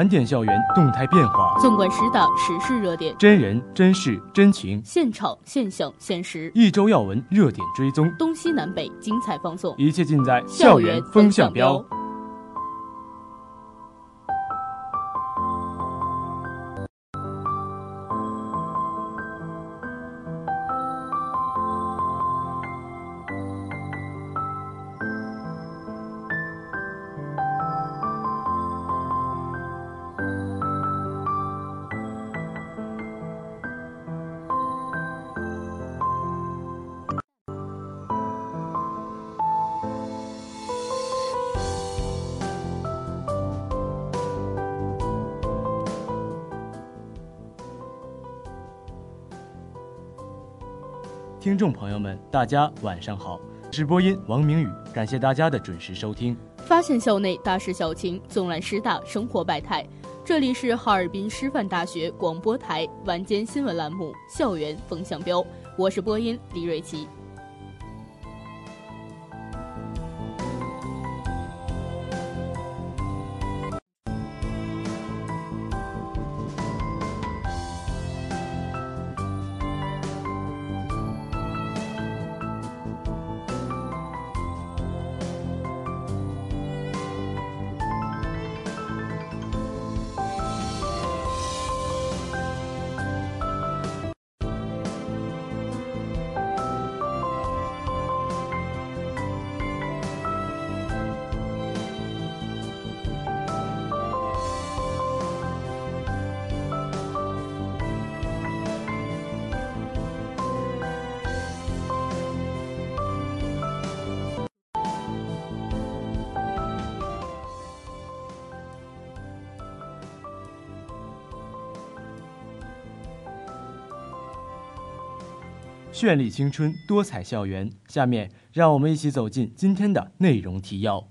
盘点校园动态变化，纵观十大时事热点，真人真事真情，现场现象现实，一周要闻热点追踪，东西南北精彩放送，一切尽在校园风向标。听众朋友们，大家晚上好，直播音王明宇，感谢大家的准时收听。发现校内大事小情，纵览师大生活百态，这里是哈尔滨师范大学广播台晚间新闻栏目《校园风向标》，我是播音李瑞奇。绚丽青春，多彩校园。下面，让我们一起走进今天的内容提要。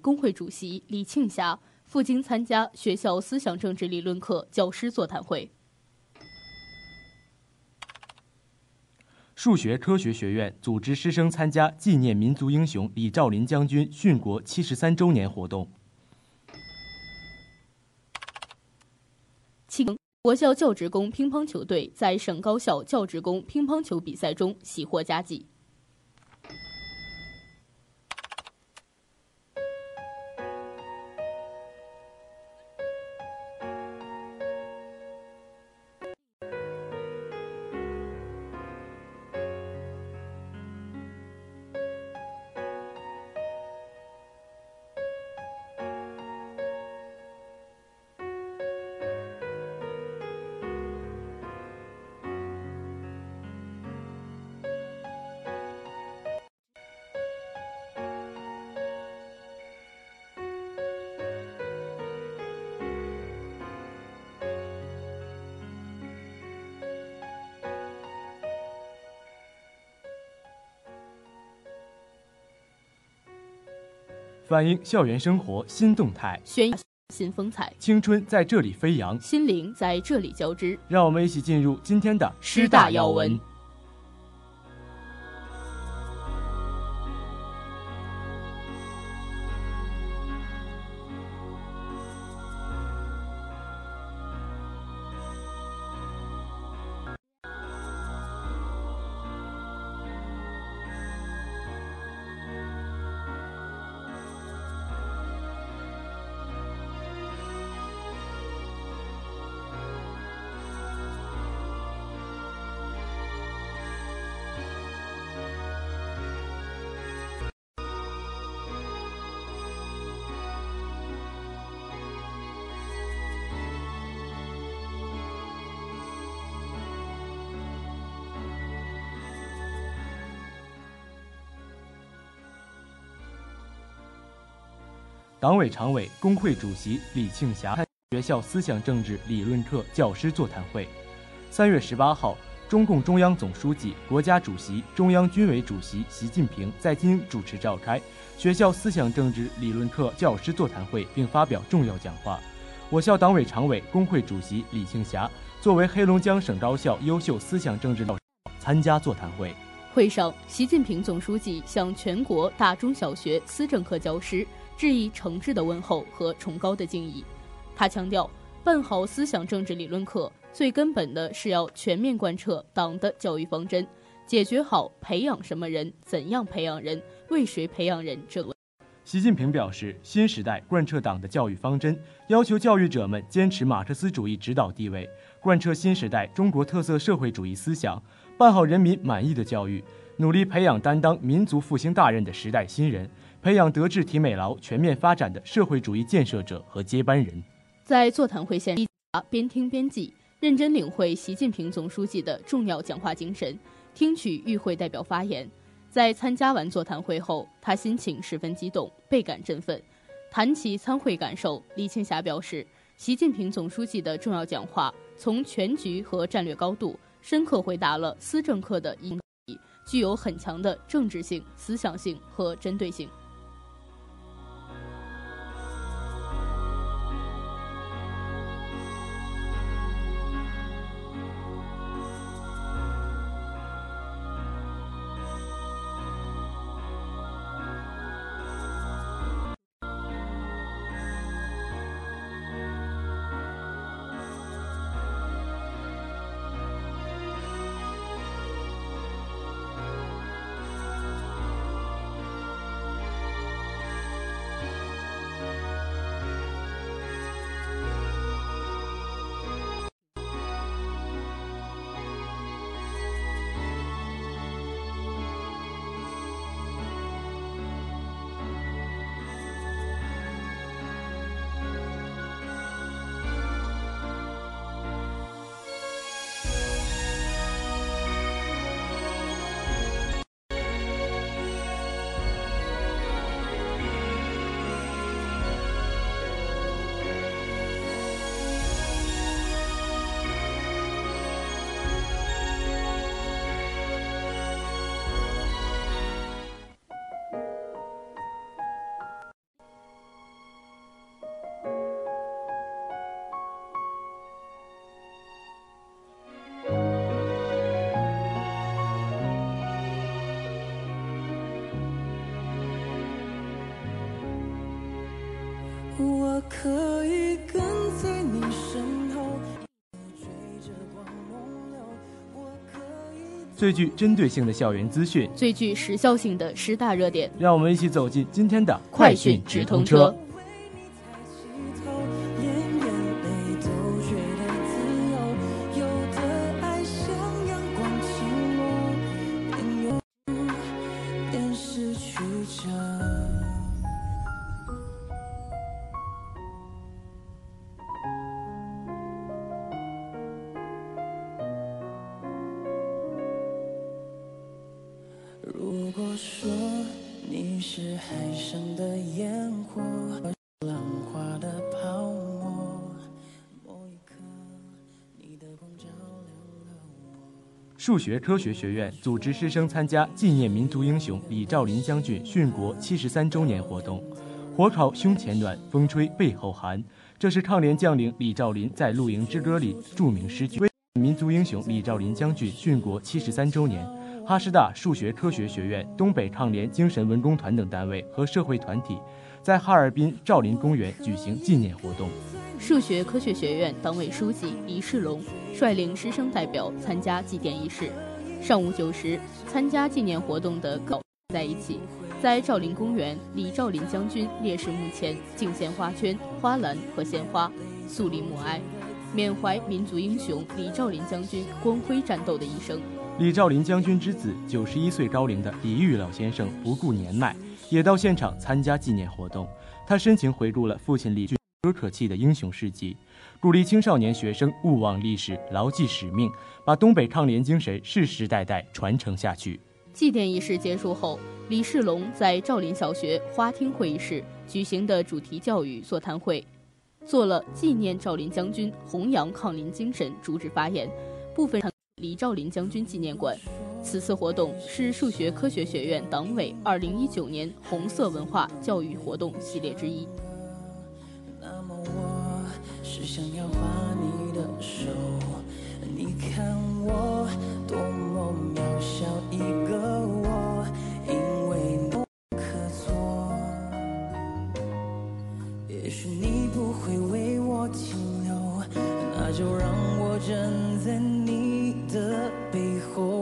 工会主席李庆霞赴京参加学校思想政治理论课教师座谈会。数学科学学院组织师生参加纪念民族英雄李兆林将军殉国七十三周年活动。庆。国校教职工乒乓球队在省高校教职工乒乓球比赛中喜获佳绩。反映校园生活新动态，宣新风采，青春在这里飞扬，心灵在这里交织。让我们一起进入今天的师大要闻。党委常委、工会主席李庆霞开学校思想政治理论课教师座谈会。三月十八号，中共中央总书记、国家主席、中央军委主席习近平在京主持召开学校思想政治理论课教师座谈会，并发表重要讲话。我校党委常委、工会主席李庆霞作为黑龙江省高校优秀思想政治老师参加座谈会。会上，习近平总书记向全国大中小学思政课教师。致以诚挚的问候和崇高的敬意。他强调，办好思想政治理论课，最根本的是要全面贯彻党的教育方针，解决好培养什么人、怎样培养人、为谁培养人这问。习近平表示，新时代贯彻党的教育方针，要求教育者们坚持马克思主义指导地位，贯彻新时代中国特色社会主义思想，办好人民满意的教育，努力培养担当民族复兴大任的时代新人。培养德智体美劳全面发展的社会主义建设者和接班人。在座谈会现场，边听边记，认真领会习近平总书记的重要讲话精神，听取与会代表发言。在参加完座谈会后，他心情十分激动，倍感振奋。谈起参会感受，李庆霞表示，习近平总书记的重要讲话从全局和战略高度，深刻回答了思政课的意义，具有很强的政治性、思想性和针对性。最具针对性的校园资讯，最具时效性的十大热点，让我们一起走进今天的快讯直通车。说你是海上的烟火，浪花的泡沫。某一刻，你的光照亮了我数学科学学院组织师生参加纪念民族英雄李兆林将军殉国七十三周年活动。火烤胸前暖，风吹背后寒。这是抗联将领李兆林在《露营之歌》里著名诗句。为民族英雄李兆林将军殉国七十三周年，哈师大数学科学学院、东北抗联精神文工团等单位和社会团体，在哈尔滨兆林公园举行纪念活动。数学科学学院党委书记李世龙率领师生代表参加祭奠仪式。上午九时，参加纪念活动的各在一起。在兆林公园李兆林将军烈士墓前敬献花圈、花篮和鲜花，肃立默哀，缅怀民族英雄李兆林将军光辉战斗的一生。李兆林将军之子，九十一岁高龄的李玉老先生不顾年迈，也到现场参加纪念活动。他深情回顾了父亲李俊不可气的英雄事迹，鼓励青少年学生勿忘历史、牢记使命，把东北抗联精神世世代代传承下去。祭奠仪式结束后，李世龙在兆林小学花厅会议室举行的主题教育座谈会，做了纪念赵林将军、弘扬抗林精神主旨发言，部分李兆林将军纪念馆。此次活动是数学科学学院党委二零一九年红色文化教育活动系列之一。那么我是想要背后。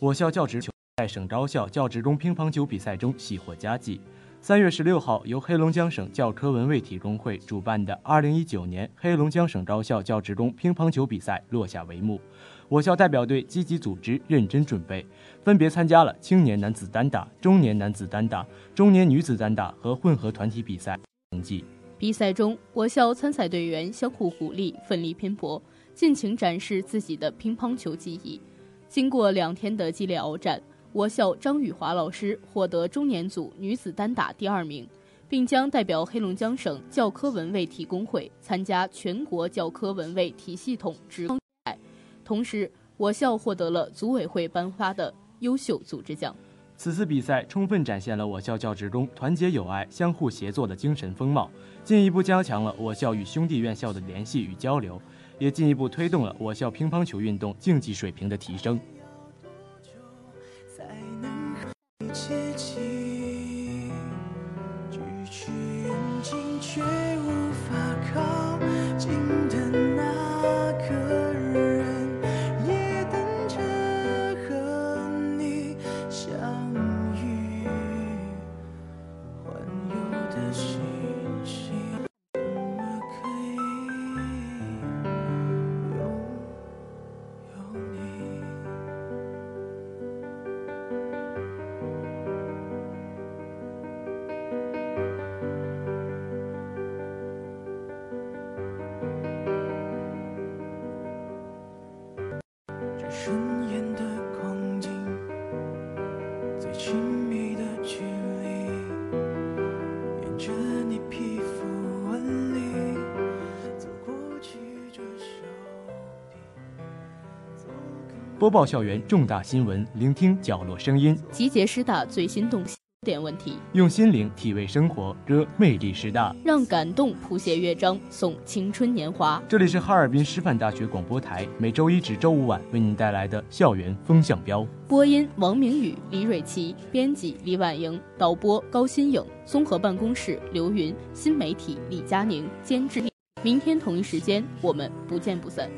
我校教职球在省高校教职工乒乓球比赛中喜获佳绩。三月十六号，由黑龙江省教科文卫体工会主办的二零一九年黑龙江省高校教职工乒乓球比赛落下帷幕。我校代表队积极组织、认真准备，分别参加了青年男子单打、中年男子单打、中年女子单打和混合团体比赛成绩。比赛中，我校参赛队员相互鼓励，奋力拼搏，尽情展示自己的乒乓球技艺。经过两天的激烈鏖战，我校张雨华老师获得中年组女子单打第二名，并将代表黑龙江省教科文卫体工会参加全国教科文卫体系统职比赛。同时，我校获得了组委会颁发的优秀组织奖。此次比赛充分展现了我校教职工团结友爱、相互协作的精神风貌，进一步加强了我校与兄弟院校的联系与交流。也进一步推动了我校乒乓球运动竞技水平的提升。播报校园重大新闻，聆听角落声音，集结师大最新动向。点问题，用心灵体味生活，歌魅力师大，让感动谱写乐章，送青春年华。这里是哈尔滨师范大学广播台，每周一至周五晚为您带来的校园风向标。播音：王明宇、李蕊琪，编辑：李婉莹，导播：高新颖，综合办公室：刘云，新媒体：李佳宁，监制。明天同一时间，我们不见不散。